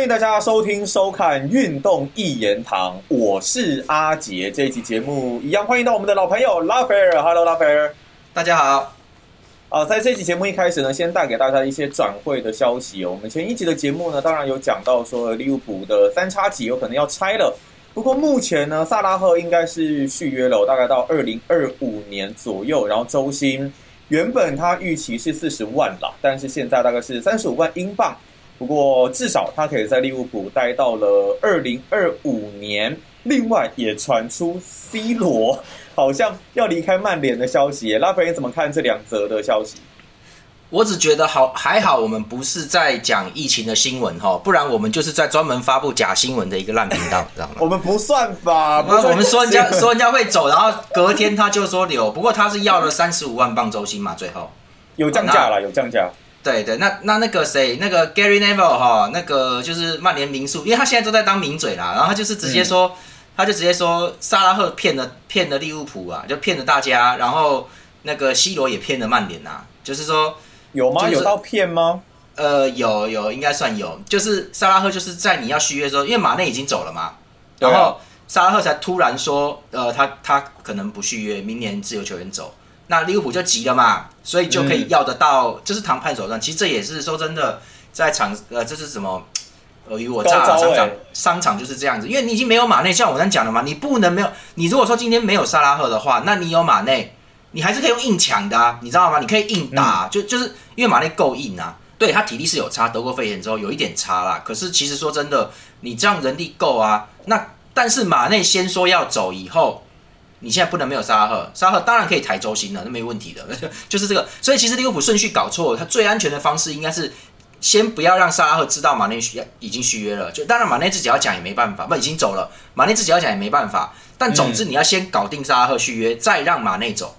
欢迎大家收听收看《运动一言堂》，我是阿杰。这一期节目一样欢迎到我们的老朋友拉斐尔，Hello 拉斐尔，大家好。啊，在这期节目一开始呢，先带给大家一些转会的消息。哦我们前一集的节目呢，当然有讲到说利物浦的三叉戟有可能要拆了，不过目前呢，萨拉赫应该是续约了，大概到二零二五年左右，然后周薪原本他预期是四十万啦，但是现在大概是三十五万英镑。不过至少他可以在利物浦待到了二零二五年。另外也传出 C 罗好像要离开曼联的消息。拉斐尔怎么看这两则的消息？我只觉得好还好，我们不是在讲疫情的新闻哈，不然我们就是在专门发布假新闻的一个烂频道，知道吗？我们不算吧？我们说人家说人家会走，然后隔天他就说留。不过他是要了三十五万镑周薪嘛，最后有降价了，有降价。对对，那那那个谁，那个 Gary Neville 哈，那个就是曼联名宿，因为他现在都在当名嘴啦，然后他就是直接说，他就直接说，萨拉赫骗了骗了利物浦啊，就骗了大家，然后那个 C 罗也骗了曼联呐，就是说有吗？有到骗吗？呃，有有，应该算有，就是萨拉赫就是在你要续约的时候，因为马内已经走了嘛，然后萨拉赫才突然说，呃，他他可能不续约，明年自由球员走。那利物浦就急了嘛，所以就可以要得到，就是谈判手段。其实这也是说真的，在场呃，这是什么尔虞我诈？商场商场就是这样子，因为你已经没有马内，像我刚才讲的嘛，你不能没有。你如果说今天没有萨拉赫的话，那你有马内，你还是可以用硬抢的啊，你知道吗？你可以硬打，就就是因为马内够硬啊。对他体力是有差，得过肺炎之后有一点差啦。可是其实说真的，你这样人力够啊。那但是马内先说要走以后。你现在不能没有沙拉赫，沙拉赫当然可以抬周薪了，那没问题的，就是这个。所以其实利物浦顺序搞错了，他最安全的方式应该是先不要让沙拉赫知道马内续已经续约了。就当然马内自己要讲也没办法，不已经走了，马内自己要讲也没办法。但总之你要先搞定沙拉赫续约，再让马内走，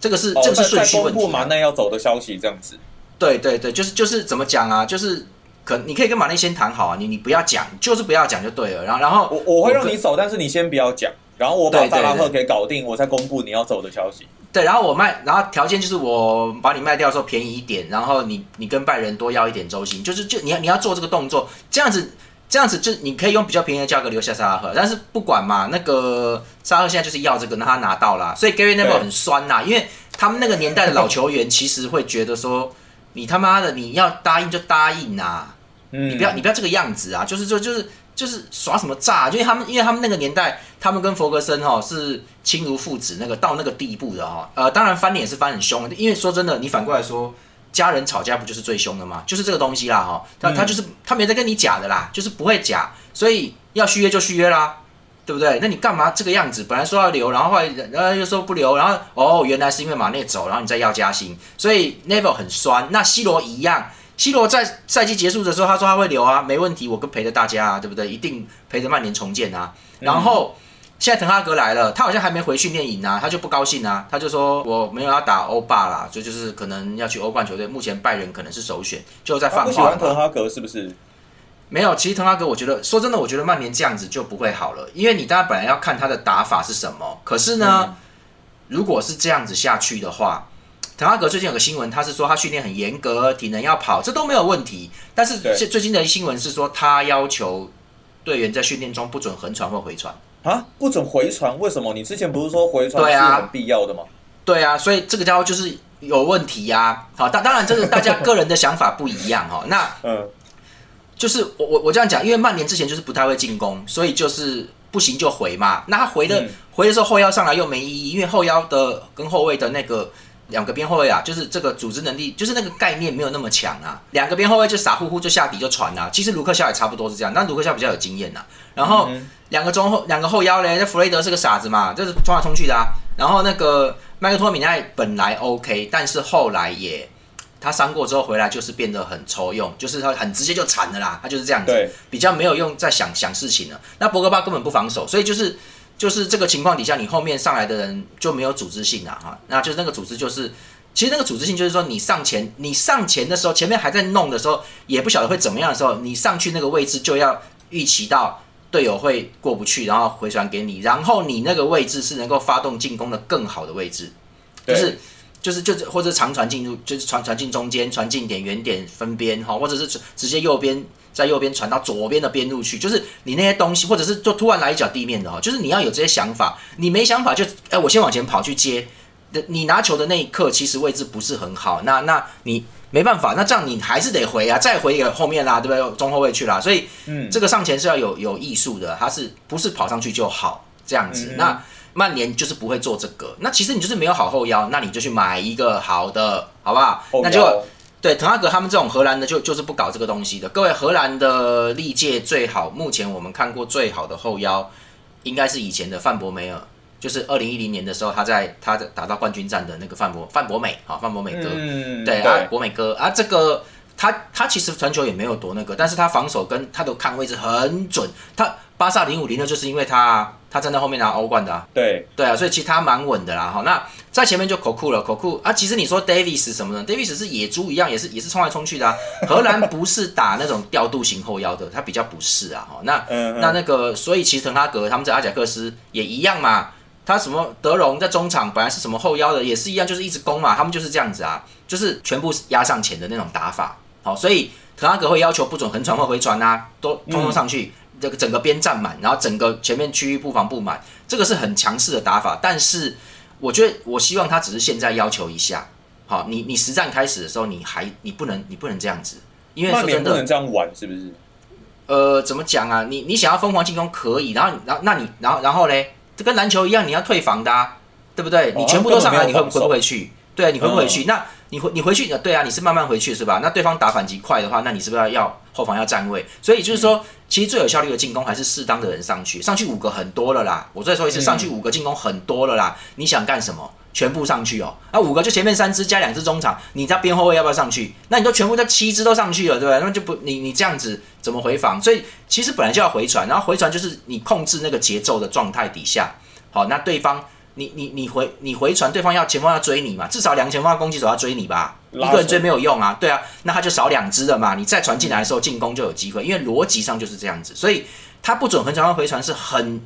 这个是这个是顺序问题。马内要走的消息这样子。对对对，就是就是怎么讲啊？就是可你可以跟马内先谈好啊，你你不要讲，就是不要讲就对了。然后然后我我会让你走，但是你先不要讲。然后我把萨拉赫给搞定，我再公布你要走的消息。对，然后我卖，然后条件就是我把你卖掉的时候便宜一点，然后你你跟拜仁多要一点周薪，就是就你要你要做这个动作，这样子这样子就你可以用比较便宜的价格留下萨拉赫。但是不管嘛，那个萨拉赫现在就是要这个，那他拿到了，所以 Gary Neville 很酸呐，因为他们那个年代的老球员其实会觉得说，你他妈的你要答应就答应呐，你不要你不要这个样子啊，就是就就是。就是耍什么诈，因为他们，因为他们那个年代，他们跟佛格森哈是亲如父子，那个到那个地步的哈。呃，当然翻脸是翻很凶，因为说真的，你反过来说，家人吵架不就是最凶的吗？就是这个东西啦哈。他他就是他没在跟你假的啦，就是不会假，所以要续约就续约啦，对不对？那你干嘛这个样子？本来说要留，然后后来然后又说不留，然后哦，原来是因为马内走，然后你再要加薪，所以 Neville 很酸。那 C 罗一样。C 罗在赛季结束的时候，他说他会留啊，没问题，我跟陪着大家啊，对不对？一定陪着曼联重建啊。然后现在滕哈格来了，他好像还没回训练营啊，他就不高兴啊，他就说我没有要打欧霸啦，所以就是可能要去欧冠球队。目前拜仁可能是首选，就在放话。不喜欢滕哈格是不是？没有，其实滕哈格，我觉得说真的，我觉得曼联这样子就不会好了，因为你大家本来要看他的打法是什么，可是呢，如果是这样子下去的话。滕哈格最近有个新闻，他是说他训练很严格，体能要跑，这都没有问题。但是最最近的新闻是说，他要求队员在训练中不准横传或回传啊，不准回传？为什么？你之前不是说回传是很必要的吗？对啊，所以这个家伙就是有问题呀。好，当当然这个大家个人的想法不一样哈。那 嗯，就是我我我这样讲，因为曼联之前就是不太会进攻，所以就是不行就回嘛。那他回的回的时候后腰上来又没意义，因为后腰的跟后卫的那个。两个边后卫啊，就是这个组织能力，就是那个概念没有那么强啊。两个边后卫就傻乎乎就下底就传啊。其实卢克肖也差不多是这样，但卢克肖比较有经验呐。然后两个中后两个后腰嘞，那弗雷德是个傻子嘛，就是冲来冲去的啊。然后那个麦克托米奈本来 OK，但是后来也他伤过之后回来就是变得很抽用，就是他很直接就铲了啦，他就是这样子，比较没有用在想想事情了。那博格巴根本不防守，所以就是。就是这个情况底下，你后面上来的人就没有组织性了哈。那就是那个组织，就是其实那个组织性就是说，你上前，你上前的时候，前面还在弄的时候，也不晓得会怎么样的时候，你上去那个位置就要预期到队友会过不去，然后回传给你，然后你那个位置是能够发动进攻的更好的位置，就是就是就是或者长传进入，就是传传进中间，传进点远点分边哈，或者是直接右边在右边传到左边的边路去，就是你那些东西，或者是就突然来一脚地面的哈，就是你要有这些想法。你没想法就哎，我先往前跑去接。你拿球的那一刻，其实位置不是很好，那那你没办法，那这样你还是得回啊，再回给后面啦，对不对？中后卫去啦，所以嗯这个上前是要有有艺术的，他是不是跑上去就好这样子？那曼联就是不会做这个，那其实你就是没有好后腰，那你就去买一个好的，好不好？那就对滕哈格他们这种荷兰的就就是不搞这个东西的。各位，荷兰的历届最好，目前我们看过最好的后腰，应该是以前的范博梅尔。就是二零一零年的时候，他在他在打到冠军战的那个范博范博美啊，范博美哥，对啊，博美哥啊，这个他他其实传球也没有多那个，但是他防守跟他的看位置很准。他巴萨零五零六，就是因为他他站在后面拿欧冠的啊，对对啊，所以其实他蛮稳的啦好。那在前面就口库了，口库啊，其实你说 Davis 什么呢，Davis 是野猪一样，也是也是冲来冲去的啊。荷兰不是打那种调度型后腰的，他比较不是啊哈。那那那个，所以其实滕哈格他们在阿贾克斯也一样嘛。他什么德容在中场本来是什么后腰的，也是一样，就是一直攻嘛。他们就是这样子啊，就是全部压上前的那种打法。好，所以滕哈格会要求不准横传或回传啊，都通通上去，这个整个边站满，然后整个前面区域布防布满，这个是很强势的打法。但是我觉得，我希望他只是现在要求一下。好，你你实战开始的时候，你还你不能你不能这样子，因为说真的不能这样玩，是不是？呃，怎么讲啊？你你想要疯狂进攻可以，然后然后那你然后然后嘞？这跟篮球一样，你要退防的，啊对不对？你全部都上来，你会回不回去？对，你回不回去？那你回你回去，对啊，你是慢慢回去是吧？那对方打反击快的话，那你是不是要要后防要站位？所以就是说，其实最有效率的进攻还是适当的人上去，上去五个很多了啦。我再说一次，上去五个进攻很多了啦。你想干什么？全部上去哦。那五个就前面三支加两支中场，你在边后卫要不要上去？那你都全部在七支都上去了，对不对？那就不你你这样子怎么回防？所以其实本来就要回传，然后回传就是你控制那个节奏的状态底下。好，那对方，你你你回你回传，对方要前锋要追你嘛，至少两个前锋攻击手要追你吧，一个人追没有用啊，对啊，那他就少两只了嘛，你再传进来的时候进攻就有机会，因为逻辑上就是这样子，所以他不准横传和回传是很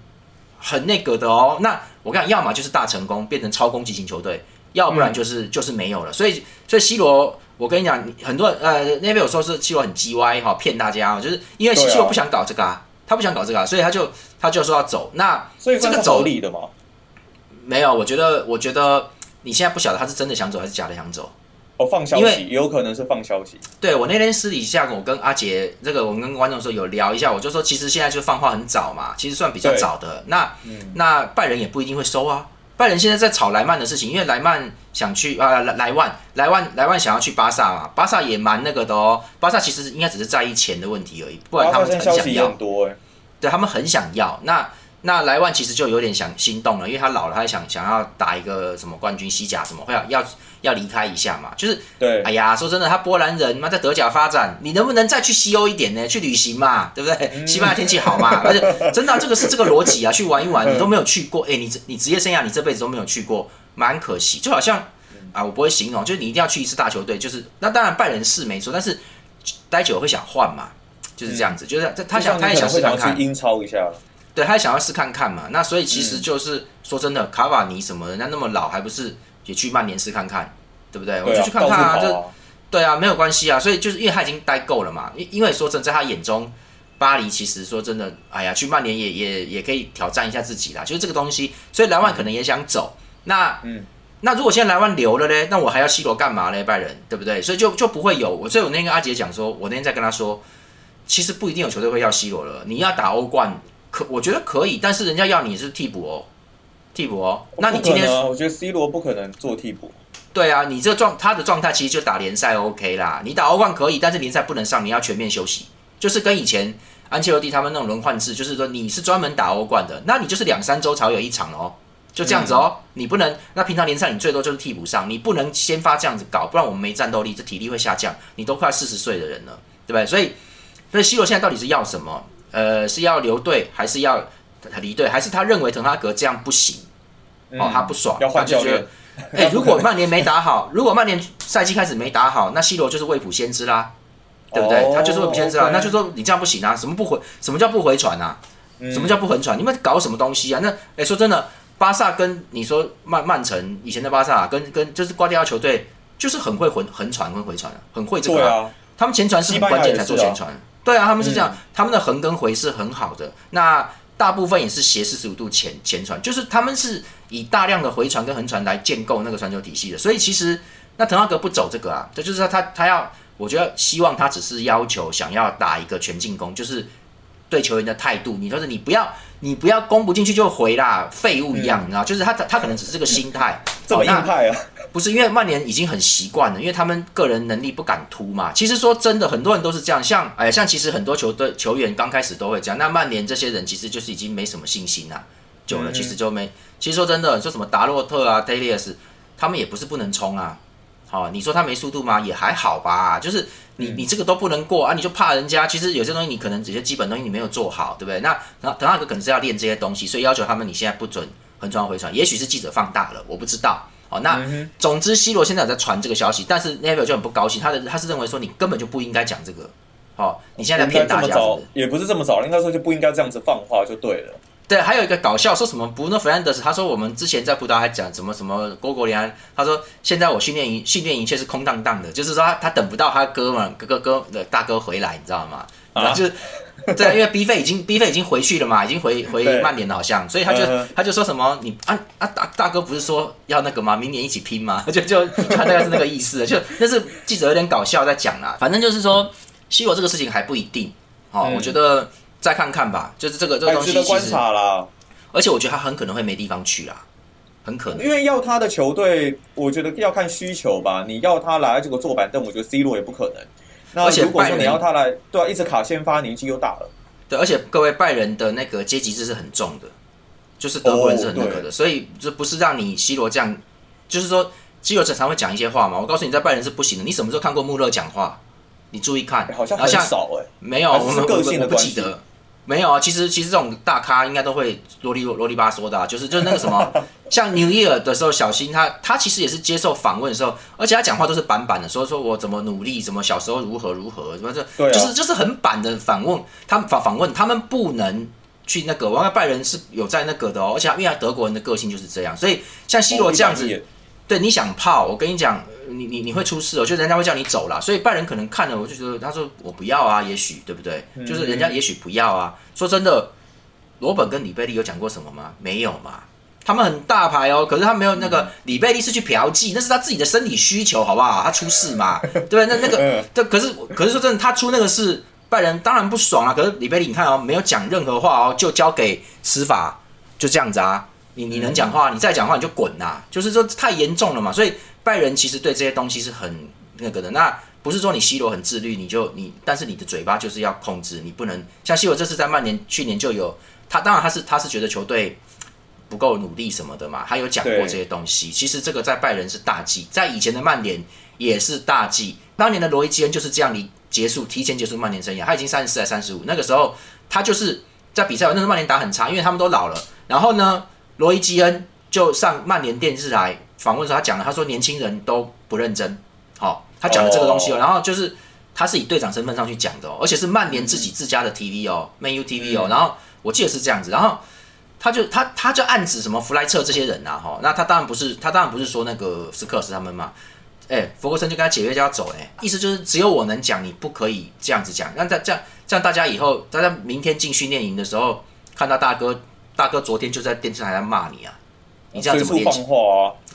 很那个的哦。那我看要么就是大成功变成超攻击型球队，要不然就是就是没有了。所以所以 C 罗，我跟你讲，很多呃那边有说是 C 罗很叽歪哈，骗大家，就是因为 C 罗不想搞这个啊。他不想搞这个，啊所以他就他就说要走。那所以这个走理的吗？没有，我觉得我觉得你现在不晓得他是真的想走还是假的想走。哦，放消息，有可能是放消息。对我那天私底下我跟阿杰这个我们跟观众说有聊一下，我就说其实现在就放话很早嘛，其实算比较早的。那那拜仁也不一定会收啊。拜仁现在在炒莱曼的事情，因为莱曼想去啊莱莱万莱万莱万想要去巴萨嘛，巴萨也蛮那个的哦。巴萨其实应该只是在意钱的问题而已，不然他们很想要。对他们很想要。那那莱万其实就有点想心动了，因为他老了，他想想要打一个什么冠军西甲什么，会要要要离开一下嘛。就是对，哎呀，说真的，他波兰人嘛，在德甲发展，你能不能再去西欧一点呢？去旅行嘛，对不对？西班牙天气好嘛，而且真的这个是这个逻辑啊，去玩一玩，你都没有去过，哎，你你职业生涯你这辈子都没有去过，蛮可惜。就好像啊，我不会形容，就是你一定要去一次大球队，就是那当然拜仁是没错，但是待久会想换嘛，就是这样子，就是他想他也想试看看英超一下。对，他想要试看看嘛，那所以其实就是说真的，卡瓦尼什么人家那么老，还不是也去曼联试看看，对不对？我就去看看啊，就对啊，没有关系啊。所以就是因为他已经待够了嘛，因因为说真，在他眼中，巴黎其实说真的，哎呀，去曼联也也也可以挑战一下自己啦，就是这个东西。所以莱万可能也想走，那嗯，那如果现在莱万留了嘞，那我还要 C 罗干嘛嘞？拜仁对不对？所以就就不会有我。所以我那天跟阿杰讲说，我那天在跟他说，其实不一定有球队会要 C 罗了，你要打欧冠。可我觉得可以，但是人家要你是替补哦，替补哦。那你今天我觉得 C 罗不可能做替补。对啊，你这个状他的状态其实就打联赛 OK 啦，你打欧冠可以，但是联赛不能上，你要全面休息。就是跟以前安切洛蒂他们那种轮换制，就是说你是专门打欧冠的，那你就是两三周才有一场哦，就这样子哦。你不能那平常联赛你最多就是替补上，你不能先发这样子搞，不然我们没战斗力，这体力会下降。你都快四十岁的人了，对不对？所以所以 C 罗现在到底是要什么？呃，是要留队还是要离队？还是他认为滕哈格这样不行？哦，他不爽，他就觉得，哎，如果曼联没打好，如果曼联赛季开始没打好，那 C 罗就是未卜先知啦，对不对？他就是未卜先知啦，那就说你这样不行啊，什么不回？什么叫不回传啊？什么叫不回传？你们搞什么东西啊？那哎，说真的，巴萨跟你说曼曼城以前的巴萨跟跟就是瓜迪奥球队，就是很会横横传跟回传，啊很会这个，他们前传是很关键才做前传。对啊，他们是这样，他们的横跟回是很好的。那大部分也是斜四十五度前前传，就是他们是以大量的回传跟横传来建构那个传球体系的。所以其实那滕哈格不走这个啊，这就是说他他要，我觉得希望他只是要求想要打一个全进攻，就是对球员的态度，你就是你不要你不要攻不进去就回啦，废物一样，你知道？就是他他可能只是个心 态，这么硬派啊。不是因为曼联已经很习惯了，因为他们个人能力不敢突嘛。其实说真的，很多人都是这样。像哎，像其实很多球队球员刚开始都会这样。那曼联这些人其实就是已经没什么信心了，久了其实就没。其实说真的，说什么达洛特啊、泰利亚斯，他们也不是不能冲啊。好，你说他没速度吗？也还好吧。就是你你这个都不能过啊，你就怕人家。其实有些东西你可能这些基本东西你没有做好，对不对？那然后滕哈格可能是要练这些东西，所以要求他们你现在不准横传回传。也许是记者放大了，我不知道。哦，那总之，C 罗现在有在传这个消息，但是 Neville 就很不高兴，他的他是认为说你根本就不应该讲这个，哦，你现在在骗大家，也不是这么早，应该说就不应该这样子放话就对了。对，还有一个搞笑，说什么 Bruno Fernandes，他说我们之前在葡萄牙讲什么什么郭国联，他说现在我训练营训练营却是空荡荡的，就是说他他等不到他哥们哥哥哥的大哥回来，你知道吗？然后就。对，因为 B 费已经 B 费已经回去了嘛，已经回回曼联了，好像，所以他就他就说什么你啊啊大大哥不是说要那个吗？明年一起拼吗？就就他大概是那个意思，就那是记者有点搞笑在讲啦。反正就是说，C 罗这个事情还不一定，哦，我觉得再看看吧。就是这个这个东西观察啦。而且我觉得他很可能会没地方去啦，很可能。因为要他的球队，我觉得要看需求吧。你要他来这个坐板凳，我觉得 C 罗也不可能。而且如果说你要他来，对啊，一直卡先发，年纪又大了。对，而且各位拜仁的那个阶级制是很重的，就是德国人是很那个的，所以这不是让你 C 罗这样，就是说 C 罗常常会讲一些话嘛。我告诉你，在拜仁是不行的。你什么时候看过穆勒讲话？你注意看，好像很少哎，没有，我们我不记得。没有啊，其实其实这种大咖应该都会啰里啰里吧嗦的，就是就是那个什么，像 New Year 的时候，小新他他其实也是接受访问的时候，而且他讲话都是板板的，说说我怎么努力，怎么小时候如何如何，什么这就是就是很板的访问，他们访访问他们不能去那个，我看拜仁是有在那个的哦，而且因为德国人的个性就是这样，所以像 C 罗这样子，对你想泡，我跟你讲。你你你会出事哦，就人家会叫你走了，所以拜仁可能看了我就觉得，他说我不要啊，也许对不对？就是人家也许不要啊。说真的，罗本跟里贝利有讲过什么吗？没有嘛。他们很大牌哦，可是他没有那个里贝利是去嫖妓，那是他自己的生理需求，好不好？他出事嘛，对那那个，这可是可是说真的，他出那个事，拜仁当然不爽啊。可是里贝利你看哦，没有讲任何话哦，就交给司法，就这样子啊。你你能讲话，你再讲话你就滚呐，就是说太严重了嘛，所以。拜仁其实对这些东西是很那个的，那不是说你 C 罗很自律，你就你，但是你的嘴巴就是要控制，你不能像 C 罗这次在曼联去年就有他，当然他是他是觉得球队不够努力什么的嘛，他有讲过这些东西。其实这个在拜仁是大忌，在以前的曼联也是大忌。当年的罗伊基恩就是这样离结束提前结束曼联生涯，他已经三十四还三十五，那个时候他就是在比赛，那时候曼联打很差，因为他们都老了。然后呢，罗伊基恩就上曼联电视台。访问时候，他讲了，他说年轻人都不认真，好，他讲了这个东西哦，然后就是他是以队长身份上去讲的哦，而且是曼联自己自家的 TV 哦，Man U TV 哦，然后我记得是这样子，然后他就他他就暗指什么弗莱彻这些人呐，哈，那他当然不是，他当然不是说那个斯克斯他们嘛，哎，弗格森就跟他解约就要走，哎，意思就是只有我能讲，你不可以这样子讲，那这这样这样大家以后大家明天进训练营的时候看到大哥，大哥昨天就在电视台在骂你啊，你这样怎么练？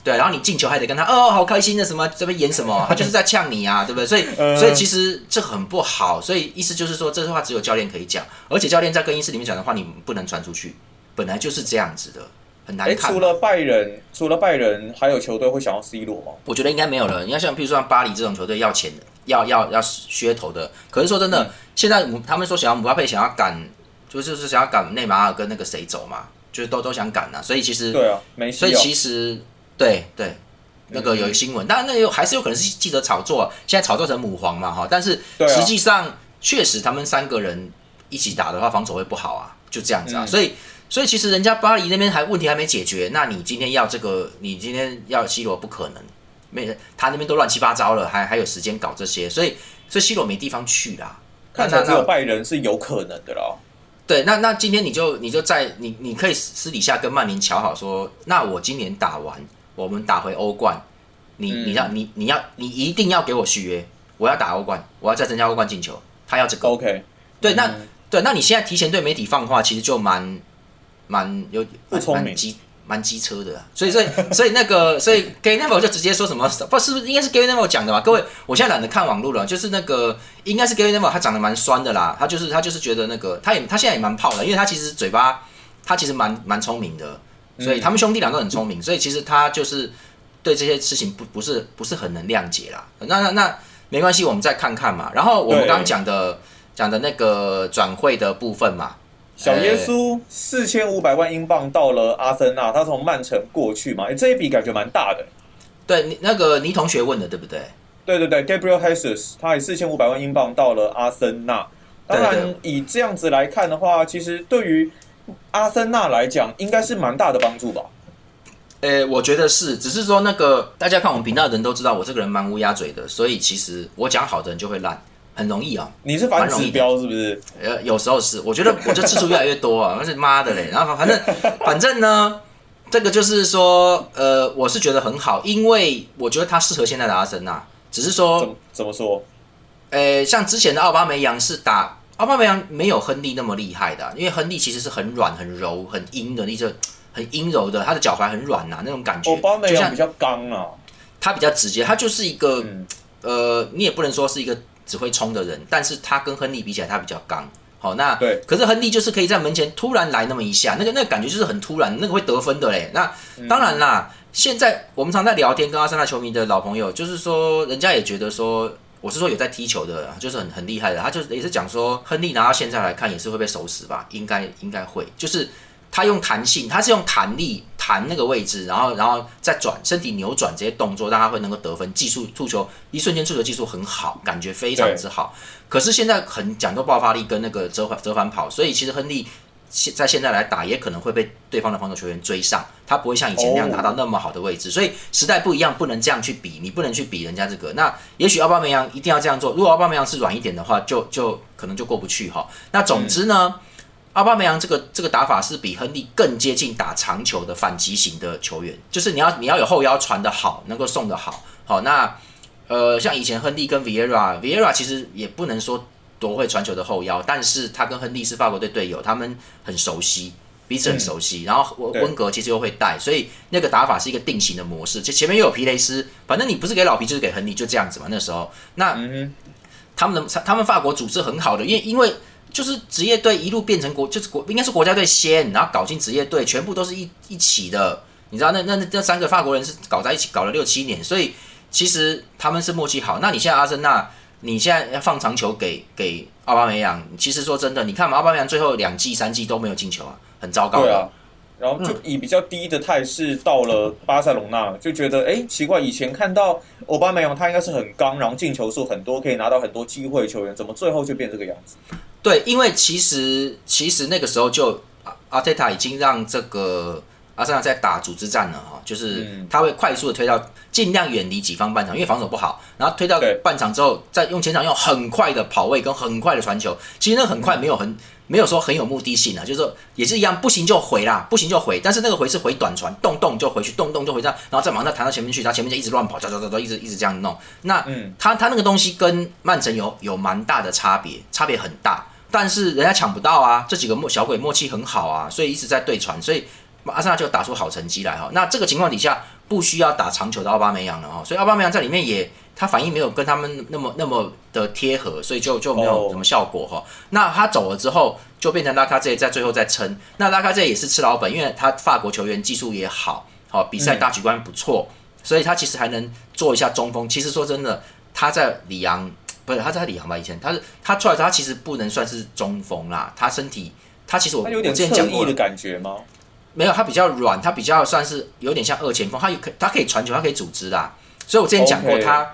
对，然后你进球还得跟他哦，好开心的什么这边演什么，他就是在呛你啊，对不对？所以所以其实这很不好，所以意思就是说，这句话只有教练可以讲，而且教练在更衣室里面讲的话，你不能传出去，本来就是这样子的，很难看。除了拜仁，除了拜仁，还有球队会想要 C 罗吗？我觉得应该没有了。你看，像比如说像巴黎这种球队要钱的，要要要噱头的，可是说真的，现在他们说想要姆巴佩想要赶，就是是想要赶内马尔跟那个谁走嘛，就是都都想赶啊，所以其实对啊，所以其实。对对，那个有新闻，当然那有还是有可能是记者炒作，现在炒作成母皇嘛哈，但是实际上确实他们三个人一起打的话，防守会不好啊，就这样子啊，所以所以其实人家巴黎那边还问题还没解决，那你今天要这个，你今天要 C 罗不可能，没他那边都乱七八糟了，还还有时间搞这些，所以所以 C 罗没地方去啦，看起来只有拜仁是有可能的啦。对，那那今天你就你就在你你可以私底下跟曼联瞧好说，那我今年打完。我们打回欧冠，你你要你你要你一定要给我续约，我要打欧冠，我要再增加欧冠进球，他要这个。OK，对，那对，那你现在提前对媒体放话，其实就蛮蛮有不聪明。蛮机车的，所以所以 所以那个所以 Gary Neville 就直接说什么不是不是应该是 Gary Neville 讲的吧？各位，我现在懒得看网络了，就是那个应该是 Gary Neville 他长得蛮酸的啦，他就是他就是觉得那个他也他现在也蛮泡的，因为他其实嘴巴他其实蛮蛮聪明的，所以他们兄弟俩都很聪明，所以其实他就是对这些事情不不是不是很能谅解啦。那那那没关系，我们再看看嘛。然后我们刚刚讲的讲的那个转会的部分嘛。小耶稣四千五百万英镑到了阿森纳，他从曼城过去嘛，这一笔感觉蛮大的。对，你那个倪同学问的对不对？对对对，Gabriel Jesus，他以四千五百万英镑到了阿森纳。当然，以这样子来看的话，其实对于阿森纳来讲，应该是蛮大的帮助吧。呃，我觉得是，只是说那个大家看我们频道的人都知道，我这个人蛮乌鸦嘴的，所以其实我讲好的人就会烂。很容易啊，你是反指标是不是？呃，有时候是，我觉得 我就次数越来越多啊，那是妈的嘞。然后反正 反正呢，这个就是说，呃，我是觉得很好，因为我觉得他适合现在的阿森纳。只是说怎么说？呃，像之前的奥巴梅扬是打奥巴梅扬没有亨利那么厉害的，因为亨利其实是很软、很柔、很阴的那种，很阴柔的，他的脚踝很软呐，那种感觉。奥巴梅扬比较刚啊，他比较直接，他就是一个呃，你也不能说是一个。只会冲的人，但是他跟亨利比起来，他比较刚。好，那对，可是亨利就是可以在门前突然来那么一下，那个那个感觉就是很突然，那个会得分的嘞。那当然啦，现在我们常在聊天，跟阿森纳球迷的老朋友，就是说，人家也觉得说，我是说有在踢球的，就是很很厉害的，他就也是讲说，亨利拿到现在来看，也是会被守死吧？应该应该会，就是。他用弹性，他是用弹力弹那个位置，然后然后再转身体扭转这些动作，让他会能够得分。技术触球一瞬间触球技术很好，感觉非常之好。可是现在很讲究爆发力跟那个折返折返跑，所以其实亨利现在现在来打也可能会被对方的防守球员追上，他不会像以前那样拿到那么好的位置。所以时代不一样，不能这样去比，你不能去比人家这个。那也许奥巴梅扬一定要这样做，如果奥巴梅扬是软一点的话，就就可能就过不去哈。那总之呢？阿巴梅扬这个这个打法是比亨利更接近打长球的反击型的球员，就是你要你要有后腰传的好，能够送的好。好，那呃，像以前亨利跟 Vieira，Vieira 其实也不能说多会传球的后腰，但是他跟亨利是法国队队友，他们很熟悉，彼此很熟悉。然后温温格其实又会带，所以那个打法是一个定型的模式。就前面又有皮雷斯，反正你不是给老皮就是给亨利，就这样子嘛。那时候，那他们的他们法国组织很好的，因为因为。就是职业队一路变成国，就是国应该是国家队先，然后搞进职业队，全部都是一一起的。你知道那那那那三个法国人是搞在一起搞了六七年，所以其实他们是默契好。那你现在阿森纳，你现在要放长球给给奥巴梅扬，其实说真的，你看嘛，奥巴梅扬最后两季三季都没有进球啊，很糟糕。对啊，然后就以比较低的态势到了巴塞隆纳，就觉得哎奇怪，以前看到奥巴梅扬他应该是很刚，然后进球数很多，可以拿到很多机会球员，怎么最后就变这个样子？对，因为其实其实那个时候就阿阿特塔已经让这个阿森纳在打组织战了哈，就是他会快速的推到尽量远离己方半场，因为防守不好，然后推到半场之后，再用前场用很快的跑位跟很快的传球，其实那很快没有很没有说很有目的性啊，就是说也是一样，不行就回啦，不行就回，但是那个回是回短传，动动就回去，动动就回这样，然后再马上再弹到前面去，他前面就一直乱跑，走走走走，一直一直这样弄。那嗯他他那个东西跟曼城有有蛮大的差别，差别很大。但是人家抢不到啊，这几个默小鬼默契很好啊，所以一直在对传，所以阿森纳就打出好成绩来哈。那这个情况底下不需要打长球的奥巴梅扬了哈，所以奥巴梅扬在里面也他反应没有跟他们那么那么的贴合，所以就就没有什么效果哈。那他走了之后，就变成拉卡这在最后再撑。那拉卡这也是吃老本，因为他法国球员技术也好，好比赛大局观不错，所以他其实还能做一下中锋。其实说真的，他在里昂。不是他在里昂吧？以前他是他出来他其实不能算是中锋啦。他身体，他其实我有点侧翼的感觉吗？没有，他比较软，他比较算是有点像二前锋。他有可他可以传球，他可以组织啦。所以我之前讲过，他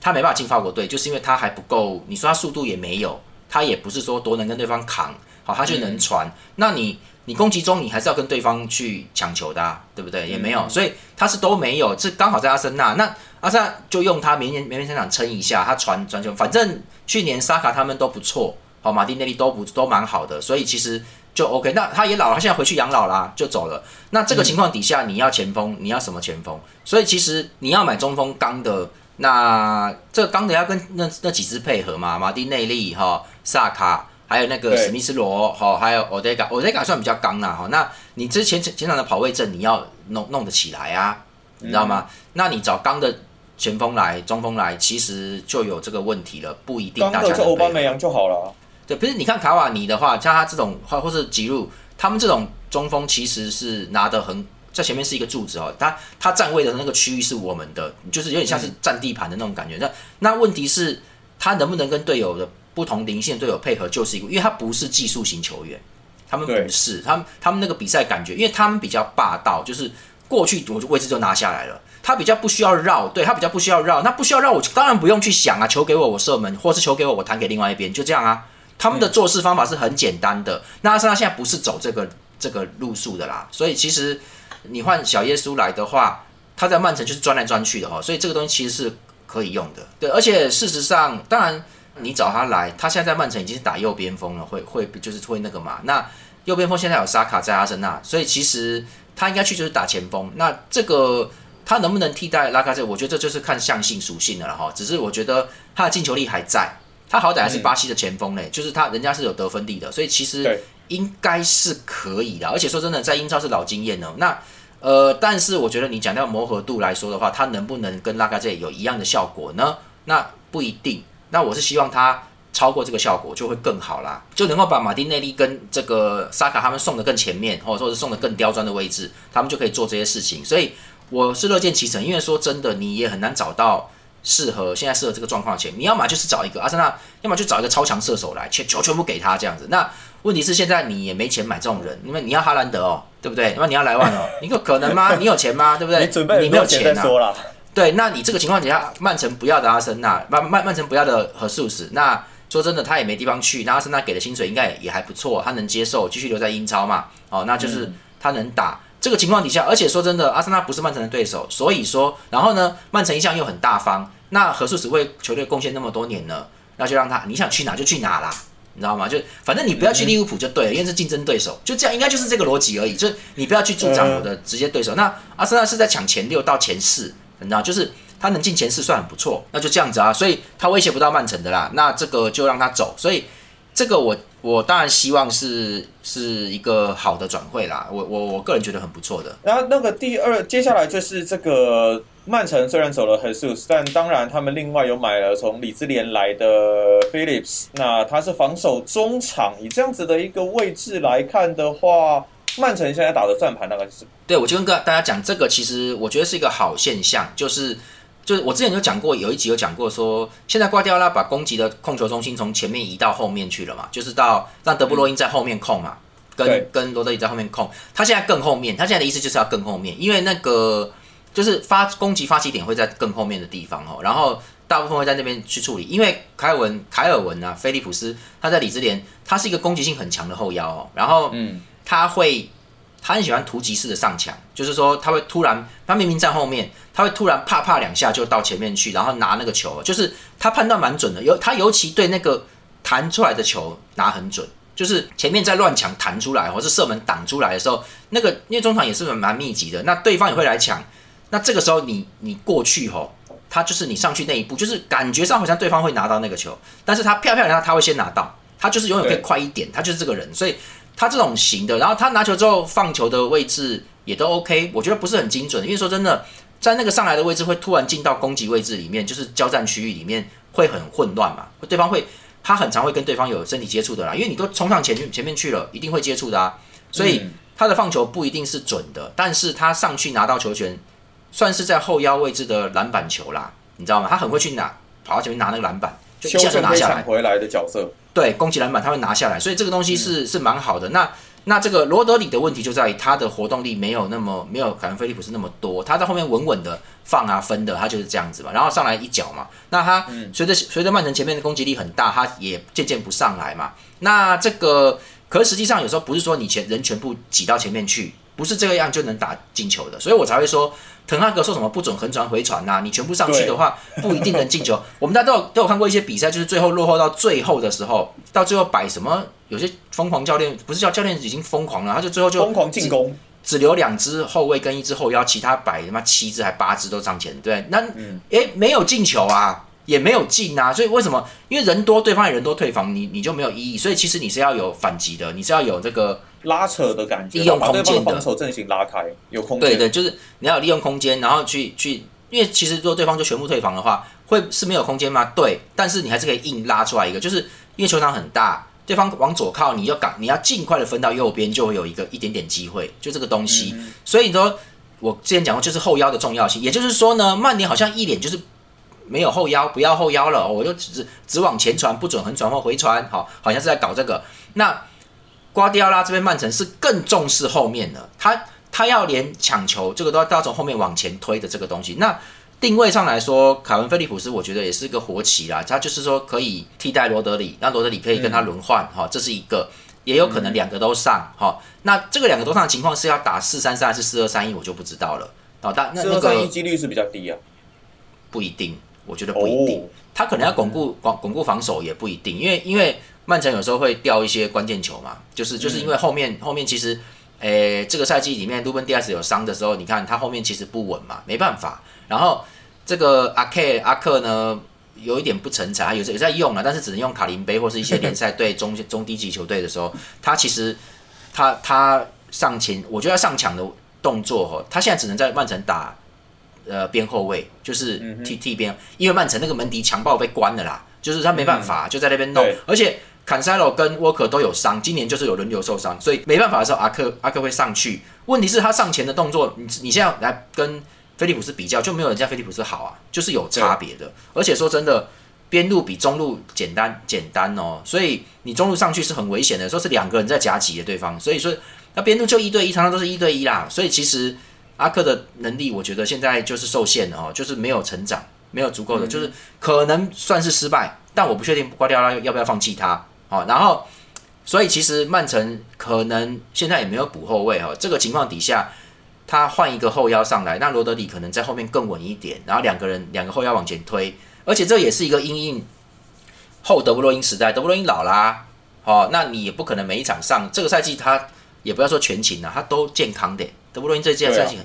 他没办法进法国队，就是因为他还不够。你说他速度也没有，他也不是说多能跟对方扛。好，他就能传。那你你攻击中，你还是要跟对方去抢球的，对不对？也没有，所以他是都没有。是刚好在阿森纳那。阿森纳就用他绵绵绵绵长长撑一下，他传传球，反正去年沙卡他们都不错，好马丁内利都不都蛮好的，所以其实就 OK。那他也老了，他现在回去养老啦，就走了。那这个情况底下，你要前锋，你要什么前锋？所以其实你要买中锋刚的，那这个刚的要跟那那几支配合嘛，马丁内利哈，萨卡。还有那个史密斯罗，哈，还有 Odega，Odega 算比较刚啦，哈。那你之前前场的跑位阵你要弄弄得起来啊，你知道吗？那你找刚的前锋来、中锋来，其实就有这个问题了，不一定大家。就欧巴梅扬就好了。对，不是你看卡瓦尼的话，像他这种或或是吉路，他们这种中锋其实是拿的很。在前面是一个柱子哦，他他站位的那个区域是我们的，就是有点像是占地盘的那种感觉。那那问题是，他能不能跟队友的不同零线队友配合，就是一个，因为他不是技术型球员，他们不是，他们他们那个比赛感觉，因为他们比较霸道，就是过去我就位置就拿下来了，他比较不需要绕，对他比较不需要绕，那不需要绕，我当然不用去想啊，球给我我射门，或是球给我我弹给另外一边，就这样啊。他们的做事方法是很简单的，那阿森纳现在不是走这个这个路数的啦，所以其实。你换小耶稣来的话，他在曼城就是钻来钻去的哈，所以这个东西其实是可以用的。对，而且事实上，当然你找他来，他现在在曼城已经是打右边锋了，会会就是会那个嘛。那右边锋现在有沙卡在阿森纳，所以其实他应该去就是打前锋。那这个他能不能替代拉卡这？我觉得这就是看相性属性的了哈。只是我觉得他的进球力还在，他好歹还是巴西的前锋嘞，就是他人家是有得分力的，所以其实。应该是可以的，而且说真的，在英超是老经验了。那呃，但是我觉得你讲到磨合度来说的话，他能不能跟拉卡这有一样的效果呢？那不一定。那我是希望他超过这个效果就会更好啦，就能够把马丁内利跟这个萨卡他们送的更前面，或者说是送的更刁钻的位置，他们就可以做这些事情。所以我是乐见其成，因为说真的，你也很难找到适合现在适合这个状况的钱。你要么就是找一个阿森纳，要么就找一个超强射手来，全球全部给他这样子。那问题是现在你也没钱买这种人，因为你要哈兰德哦，对不对？那么你要莱万哦，你有可能吗？你有钱吗？对不对？你准备你没有钱啊？对，那你这个情况底下，曼城不要的阿森纳，曼曼曼城不要的和素斯，那说真的他也没地方去，那阿森纳给的薪水应该也还不错，他能接受继续留在英超嘛？哦，那就是他能打这个情况底下，而且说真的，阿森纳不是曼城的对手，所以说，然后呢，曼城一向又很大方，那何素只为球队贡献那么多年了，那就让他你想去哪就去哪啦。你知道吗？就反正你不要去利物浦就对了，因为是竞争对手，就这样，应该就是这个逻辑而已。就是你不要去助长我的直接对手。那阿森纳是在抢前六到前四，你知道，就是他能进前四算很不错，那就这样子啊。所以他威胁不到曼城的啦，那这个就让他走。所以这个我我当然希望是是一个好的转会啦。我我我个人觉得很不错的。然后那个第二，接下来就是这个。曼城虽然走了 Jesus，但当然他们另外有买了从李兹联来的 Phillips，那他是防守中场，以这样子的一个位置来看的话，曼城现在打的算盘大概是？对，我就跟大家讲这个，其实我觉得是一个好现象，就是就是我之前有讲过，有一集有讲过说，现在挂掉拉，把攻击的控球中心从前面移到后面去了嘛，就是到让德布罗因在后面控嘛，跟跟罗德里在后面控，他现在更后面，他现在的意思就是要更后面，因为那个。就是发攻击发起点会在更后面的地方哦，然后大部分会在那边去处理，因为凯尔文凯尔文啊，菲利普斯他在里兹联，他是一个攻击性很强的后腰哦，然后嗯，他会他很喜欢突击式的上抢，就是说他会突然他明明在后面，他会突然啪啪两下就到前面去，然后拿那个球，就是他判断蛮准的，尤他尤其对那个弹出来的球拿很准，就是前面在乱抢弹出来或是射门挡出来的时候，那个因为中场也是蛮密集的，那对方也会来抢。那这个时候，你你过去吼，他就是你上去那一步，就是感觉上好像对方会拿到那个球，但是他漂漂亮亮，他会先拿到，他就是永远可以快一点，他就是这个人，所以他这种型的，然后他拿球之后放球的位置也都 OK，我觉得不是很精准，因为说真的，在那个上来的位置会突然进到攻击位置里面，就是交战区域里面会很混乱嘛，对方会他很常会跟对方有身体接触的啦，因为你都冲上前去前面去了，一定会接触的啊，所以他的放球不一定是准的，但是他上去拿到球权。算是在后腰位置的篮板球啦，你知道吗？他很会去拿，跑到前面拿那个篮板，就一下就拿下来。回来的角色，对，攻击篮板他会拿下来，所以这个东西是是蛮好的。那那这个罗德里的问题就在于他的活动力没有那么没有凯文菲利普斯那么多，他在后面稳稳的放啊分的，他就是这样子嘛。然后上来一脚嘛，那他随着随着曼城前面的攻击力很大，他也渐渐不上来嘛。那这个可是实际上有时候不是说你前人全部挤到前面去，不是这个样就能打进球的，所以我才会说。滕哈格说什么不准横传回传呐？你全部上去的话，不一定能进球。我们大家都有都有看过一些比赛，就是最后落后到最后的时候，到最后摆什么？有些疯狂教练不是叫教练已经疯狂了，他就最后就疯狂进攻，只留两只后卫跟一只后腰，其他摆他妈七只还八只都上前。对，那诶没有进球啊，也没有进啊，所以为什么？因为人多，对方也人多退防，你你就没有意义。所以其实你是要有反击的，你是要有这个拉扯的感觉，利用空间的防守阵型拉开，有空间。对对，就是你要利用空间，然后去去，因为其实如果对方就全部退防的话，会是没有空间吗？对，但是你还是可以硬拉出来一个，就是因为球场很大，对方往左靠，你要赶，你要尽快的分到右边，就会有一个一点点机会，就这个东西。所以你说我之前讲过，就是后腰的重要性，也就是说呢，曼联好像一脸就是。没有后腰，不要后腰了，我就只只往前传，不准横传或回传，好，好像是在搞这个。那瓜迪奥拉这边曼城是更重视后面的，他他要连抢球这个都要要从后面往前推的这个东西。那定位上来说，凯文菲利普斯我觉得也是个活棋啦，他就是说可以替代罗德里，让罗德里可以跟他轮换，哈，这是一个，也有可能两个都上，哈。那这个两个都上的情况是要打四三三还是四二三一，我就不知道了。哦，但那那个几率是比较低啊，不一定。我觉得不一定，他可能要巩固巩巩固防守也不一定，因为因为曼城有时候会掉一些关键球嘛，就是就是因为后面后面其实，诶这个赛季里面卢本迪亚斯有伤的时候，你看他后面其实不稳嘛，没办法。然后这个阿 K 阿克呢有一点不成才，有有在用了，但是只能用卡林杯或是一些联赛对中 中低级球队的时候，他其实他他上前，我觉得上抢的动作哦，他现在只能在曼城打。呃，边后卫就是替替边，因为曼城那个门迪强暴被关了啦，就是他没办法就在那边弄，而且坎塞罗跟沃克都有伤，今年就是有轮流受伤，所以没办法的时候，阿克阿克会上去。问题是，他上前的动作，你你现在来跟菲利普斯比较，就没有人家菲利普斯好啊，就是有差别的。而且说真的，边路比中路简单简单哦，所以你中路上去是很危险的，说是两个人在夹击的对方，所以说那边路就一对一，常常都是一对一啦，所以其实。阿克的能力，我觉得现在就是受限了哦，就是没有成长，没有足够的，就是可能算是失败，但我不确定瓜迪奥拉要不要放弃他哦。然后，所以其实曼城可能现在也没有补后卫哈，这个情况底下，他换一个后腰上来，那罗德里可能在后面更稳一点，然后两个人两个后腰往前推，而且这也是一个因应后德布罗因时代，德布罗因老啦，哦，那你也不可能每一场上，这个赛季他也不要说全勤了，他都健康的。德布罗因这届赛季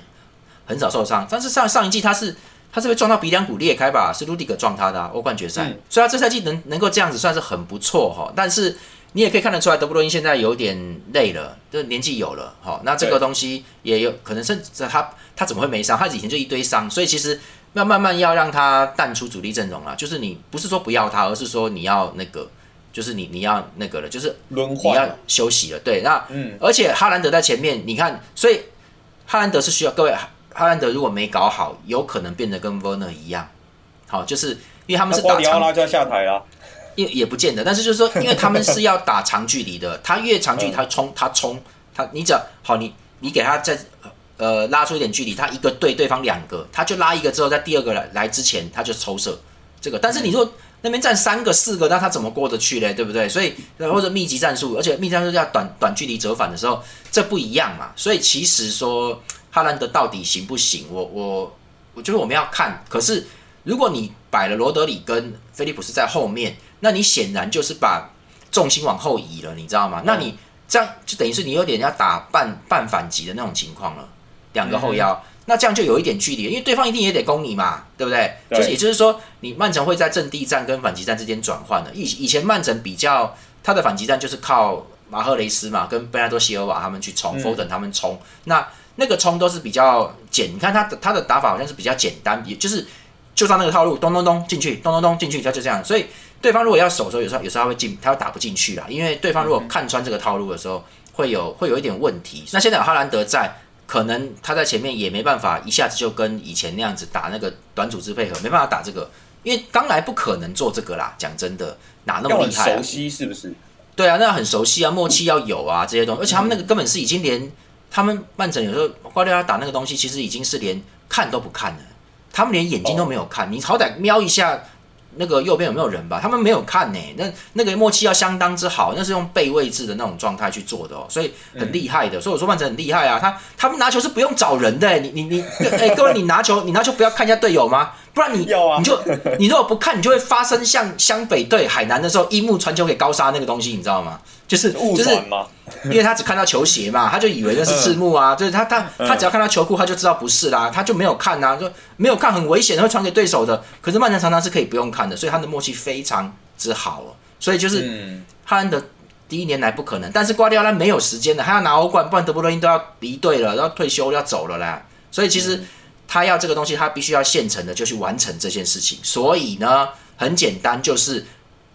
很少受伤，但是上上一季他是他是被撞到鼻梁骨裂开吧？是卢迪格撞他的欧冠决赛，所以他这赛季能能够这样子算是很不错哈。但是你也可以看得出来，德布罗因现在有点累了，就年纪有了哈。那这个东西也有可能甚至他他怎么会没伤？他以前就一堆伤，所以其实要慢慢要让他淡出主力阵容了。就是你不是说不要他，而是说你要那个，就是你你要那个了，就是轮你要休息了。对，那嗯，而且哈兰德在前面，你看，所以。哈兰德是需要各位，哈兰德如果没搞好，有可能变得跟 Werner 一样，好，就是因为他们是打长，就要下台了，也也不见得，但是就是说，因为他们是要打长距离的，他越长距离他冲，他冲，他你只要好，你你给他在呃拉出一点距离，他一个对对方两个，他就拉一个之后，在第二个来来之前他就抽射这个，但是你说。那边站三个四个，那他怎么过得去嘞？对不对？所以或者密集战术，而且密集战术要短短距离折返的时候，这不一样嘛。所以其实说哈兰德到底行不行？我我我觉得我们要看。可是如果你摆了罗德里跟菲利普斯在后面，那你显然就是把重心往后移了，你知道吗？那你这样就等于是你有点要打半半反击的那种情况了，两个后腰。那这样就有一点距离，因为对方一定也得攻你嘛，对不对？就是也就是说，你曼城会在阵地战跟反击战之间转换的。以以前曼城比较他的反击战就是靠马赫雷斯嘛，跟贝纳多席尔瓦他们去冲，否等他们冲。那那个冲都是比较简，你看他的他的打法好像是比较简单，也就是就照那个套路，咚咚咚进去，咚咚咚进去，他就这样。所以对方如果要守的时候，有时候有时候他会进，他会打不进去啦，因为对方如果看穿这个套路的时候，会有会有一点问题。那现在有哈兰德在。可能他在前面也没办法一下子就跟以前那样子打那个短组织配合，没办法打这个，因为刚来不可能做这个啦。讲真的，哪那么厉害？熟悉是不是？对啊，那很熟悉啊，默契要有啊，这些东西。而且他们那个根本是已经连他们曼城有时候瓜迪奥拉打那个东西，其实已经是连看都不看了，他们连眼睛都没有看，你好歹瞄一下。那个右边有没有人吧？他们没有看呢。那那个默契要相当之好，那是用背位置的那种状态去做的哦，所以很厉害的。所以我说曼城很厉害啊，他他们拿球是不用找人的。你你你，哎，各位，你拿球，你拿球不要看一下队友吗？不然你你就你如果不看，你就会发生像湘北对海南的时候，一木传球给高沙那个东西，你知道吗？就是误传吗？因为他只看到球鞋嘛，他就以为那是赤木啊，就是他他他只要看到球裤，他就知道不是啦，他就没有看呐，就没有看很危险，会传给对手的。可是曼城常常是可以不用看的，所以他的默契非常之好哦。所以就是哈兰德第一年来不可能，但是瓜迪奥拉没有时间的，他要拿欧冠，不然德布罗因都要离队了，要退休要走了啦。所以其实他要这个东西，他必须要现成的就去完成这件事情。所以呢，很简单，就是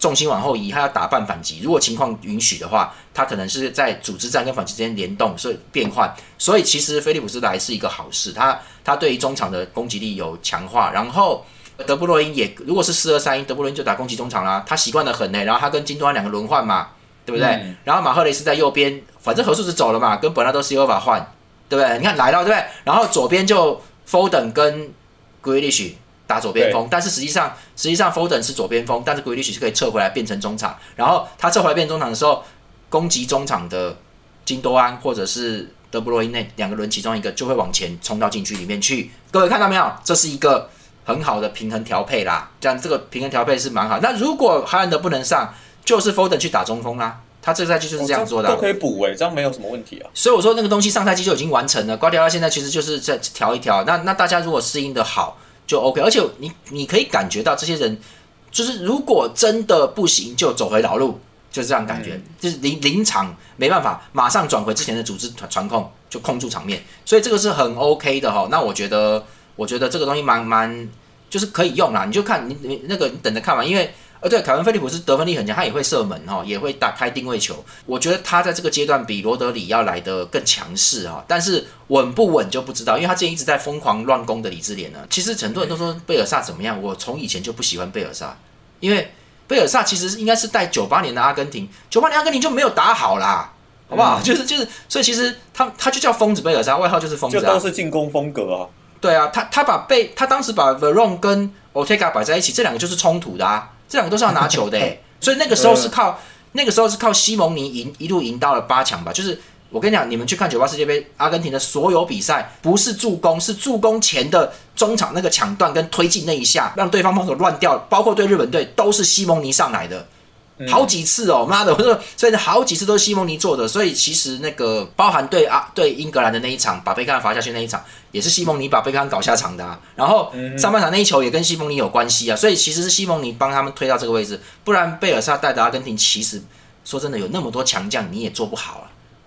重心往后移，他要打半反击。如果情况允许的话，他可能是在组织战跟反击之间联动，所以变换。所以其实菲利普斯来是一个好事，他他对于中场的攻击力有强化，然后。德布罗因也，如果是四二三一，德布罗因就打攻击中场啦。他习惯的很呢，然后他跟金多安两个轮换嘛，对不对？然后马赫雷斯在右边，反正何数是走了嘛，跟本拉多西欧法换，对不对？你看来了，对不对？然后左边就 Foden 跟 Grealish 打左边锋，但是实际上实际上 Foden 是左边锋，但是 Grealish 是可以撤回来变成中场。然后他撤回来变中场的时候，攻击中场的金多安或者是德布罗因内两个轮其中一个就会往前冲到禁区里面去。各位看到没有？这是一个。很好的平衡调配啦，这样这个平衡调配是蛮好。那如果哈兰德不能上，就是 Foden 去打中锋啦。他这个赛季就是这样做的，都可以补诶，这样没有什么问题啊。所以我说那个东西上赛季就已经完成了。瓜迪奥拉现在其实就是在调一调。那那大家如果适应的好就 OK，而且你你可以感觉到这些人就是如果真的不行就走回老路，就是这样感觉，就是临临场没办法马上转回之前的组织传传控就控住场面，所以这个是很 OK 的哈。那我觉得。我觉得这个东西蛮蛮，就是可以用啦。你就看你你那个你等着看嘛，因为呃对，凯文菲利普斯得分力很强，他也会射门哈，也会打开定位球。我觉得他在这个阶段比罗德里要来的更强势哈，但是稳不稳就不知道，因为他之前一直在疯狂乱攻的李智联呢。其实很多人都说贝尔萨怎么样，我从以前就不喜欢贝尔萨，因为贝尔萨其实应该是带九八年的阿根廷，九八年阿根廷就没有打好啦，好不好？就是就是，所以其实他他就叫疯子贝尔萨，外号就是疯子，就都是进攻风格啊。对啊，他他把贝他当时把 Veron 跟 Otega 摆在一起，这两个就是冲突的啊，这两个都是要拿球的，所以那个时候是靠那个时候是靠西蒙尼赢一路赢到了八强吧。就是我跟你讲，你们去看九八世界杯，阿根廷的所有比赛不是助攻，是助攻前的中场那个抢断跟推进那一下，让对方防守乱掉，包括对日本队都是西蒙尼上来的。好几次哦，妈的！我说，所以好几次都是西蒙尼做的，所以其实那个包含对啊对英格兰的那一场，把贝克汉罚下去那一场，也是西蒙尼把贝克汉搞下场的。然后上半场那一球也跟西蒙尼有关系啊，所以其实是西蒙尼帮他们推到这个位置，不然贝尔萨带的阿根廷其实说真的有那么多强将，你也做不好啊。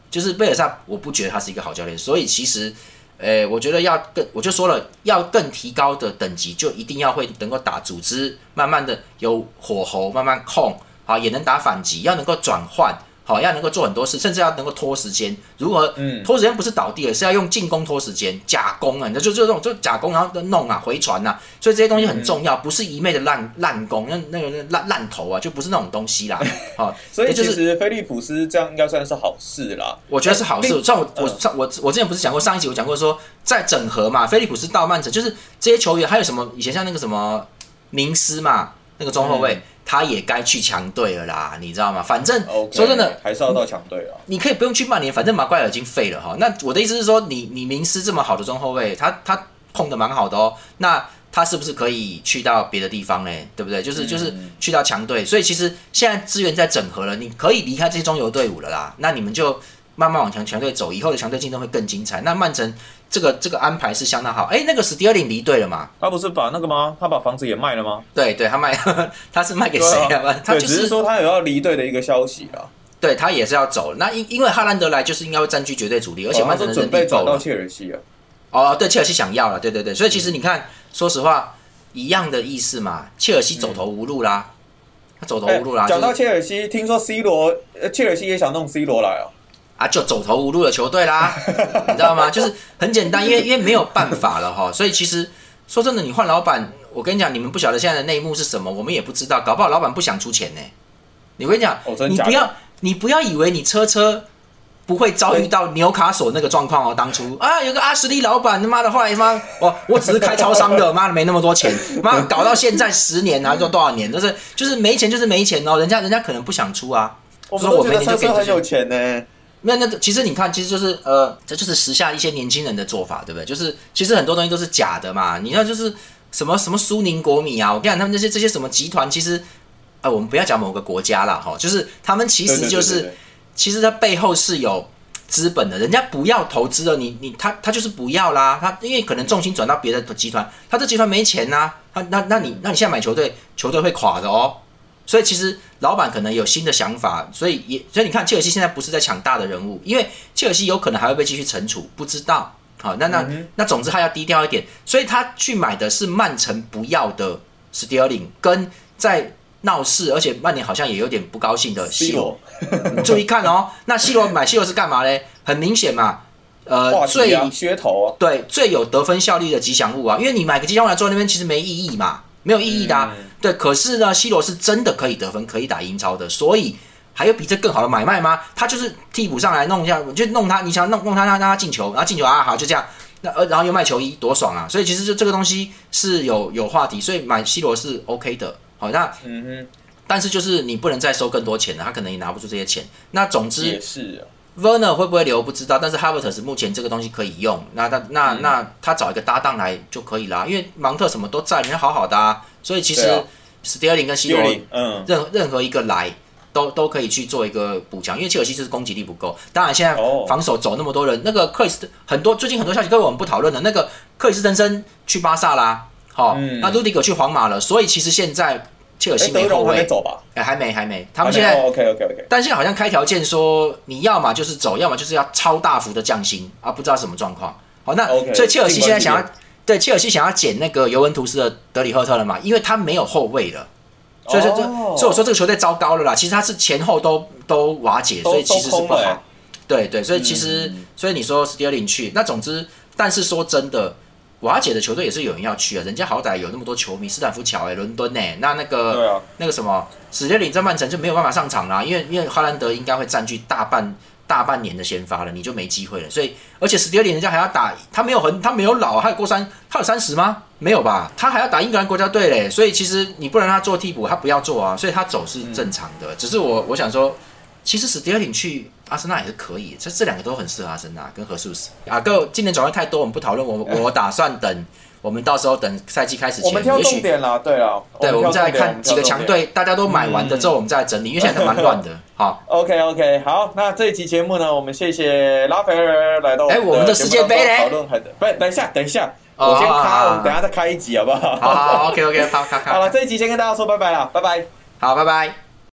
就是贝尔萨，我不觉得他是一个好教练，所以其实，呃，我觉得要更，我就说了，要更提高的等级，就一定要会能够打组织，慢慢的有火候，慢慢控。好，也能打反击，要能够转换，好，要能够做很多事，甚至要能够拖时间。如何？嗯，拖时间不是倒地，而是要用进攻拖时间，假攻啊，那就就这种就假攻，然后弄啊，回传呐。所以这些东西很重要，不是一昧的烂烂攻，那那个烂烂头啊，就不是那种东西啦。好，所以其实菲利普斯这样应该算是好事啦。我觉得是好事。像我我上我我之前不是讲过上一集我讲过说在整合嘛，菲利普斯到曼城就是这些球员还有什么以前像那个什么明斯嘛，那个中后卫。他也该去强队了啦，你知道吗？反正说真的，还是要到强队啊。你可以不用去曼联，反正马怪尔已经废了哈。那我的意思是说，你你明斯这么好的中后卫，他他控的蛮好的哦。那他是不是可以去到别的地方呢？对不对？就是就是去到强队。所以其实现在资源在整合了，你可以离开这些中游队伍了啦。那你们就慢慢往强强队走，以后的强队竞争会更精彩。那曼城。这个这个安排是相当好，哎，那个史蒂尔林离队了嘛？他不是把那个吗？他把房子也卖了吗？对对，他卖，他是卖给谁啊？他只是说他有要离队的一个消息啊。对他也是要走，那因因为哈兰德来就是应该会占据绝对主力，而且曼城准备走到切尔西啊。哦，对，切尔西想要了，对对对，所以其实你看，说实话，一样的意思嘛。切尔西走投无路啦，他走投无路啦。讲到切尔西，听说 C 罗，呃，切尔西也想弄 C 罗来啊。啊，就走投无路的球队啦，你知道吗？就是很简单，因为因为没有办法了哈，所以其实说真的，你换老板，我跟你讲，你们不晓得现在的内幕是什么，我们也不知道，搞不好老板不想出钱呢。你跟你讲，你不要你不要以为你车车不会遭遇到纽卡索那个状况哦。当初啊，有个阿什利老板，他妈的后来妈，我我只是开超商的，妈的没那么多钱，妈搞到现在十年啊，做多少年，就是就是没钱就是没钱哦，人家人家可能不想出啊。我说我每年就给很有钱呢。那那其实你看，其实就是呃，这就是时下一些年轻人的做法，对不对？就是其实很多东西都是假的嘛。你看，就是什么什么苏宁国米啊，我跟你讲，他们这些这些什么集团，其实呃，我们不要讲某个国家了哈，就是他们其实就是其实它背后是有资本的，人家不要投资了，你你他他就是不要啦，他因为可能重心转到别的集团，他这集团没钱呐、他那那你那你现在买球队，球队会垮的哦。所以其实老板可能有新的想法，所以也所以你看切尔西现在不是在抢大的人物，因为切尔西有可能还会被继续惩处，不知道。好，那那、那总之他要低调一点，所以他去买的是曼城不要的 Sterling，跟在闹事，而且曼联好像也有点不高兴的 C 西罗。你注意看哦，那 C 罗买 C 罗是干嘛嘞？很明显嘛，呃，话最题啊，噱头啊，对最有得分效率的吉祥物啊，因为你买个吉祥物来坐在那边其实没意义嘛，没有意义的、啊。嗯对，可是呢，C 罗是真的可以得分，可以打英超的，所以还有比这更好的买卖吗？他就是替补上来弄一下，就弄他，你想弄弄他，让让他进球，然后进球啊，好就这样。那呃，然后又卖球衣，多爽啊！所以其实就这个东西是有有话题，所以买 C 罗是 OK 的。好，那嗯哼，但是就是你不能再收更多钱了，他可能也拿不出这些钱。那总之也是啊，Werner 会不会留不知道，但是 Havertz 目前这个东西可以用，那他那、嗯那他找一个搭档来就可以啦，因为芒特什么都在，人家好好的啊，所以其实对啊 Sterling 跟 C 罗嗯，任任何一个来都都可以去做一个补强，因为切尔西就是攻击力不够。当然现在哦防守走那么多人，那个克里斯很多最近很多消息，各位我们不讨论了。那个克里斯滕森去巴萨啦，好、嗯那卢迪格去皇马了，所以其实现在切尔哎，西没后德容还没卫，走吧？哎、还没还没，他们现在 OK OK OK，但现在好像开条件说，你要么就是走，要么就是要超大幅的降薪啊，不知道什么状况。好，那所以切尔西现在想要对切尔西想要捡那个尤文图斯的德里赫特了嘛，因为他没有后卫了，所以说这、哦所以我说这个球队糟糕了啦。其实他是前后都都瓦解，所以其实是不好。对对，所以其实、嗯所以你说 Sterling 去，那总之，但是说真的。瓦解的球队也是有人要去啊，人家好歹有那么多球迷，斯坦福桥哎、伦敦哎、那那个啊，那个什么史杰林在曼城就没有办法上场啦，因为因为哈兰德应该会占据大半大半年的先发了，你就没机会了。所以而且史杰林人家还要打，他没有很他没有老，他有过三，他有三十吗？没有吧？他还要打英格兰国家队嘞，所以其实你不能让他做替补，他不要做啊，所以他走是正常的。只是我我想说，其实史杰林去阿森纳也是可以，这这两个都很适合阿森纳跟何素斯啊。各位今年转会太多，我们不讨论，我 我打算等。我们到时候等赛季开始前，我们挑重点啦，对了，对，我们再看几个强。队，大家都买完的之后，我们再来整理，因为现在还蛮乱的。好，OK OK，好，那这一期节目呢，我们谢谢拉斐尔来到哎我们的世界杯嘞讨论很，不是，等一下，等一下，哦我先卡，我们等下再开一集好不好？好，OK OK，好，好了，这一集先跟大家说拜拜了，拜拜。好，拜拜。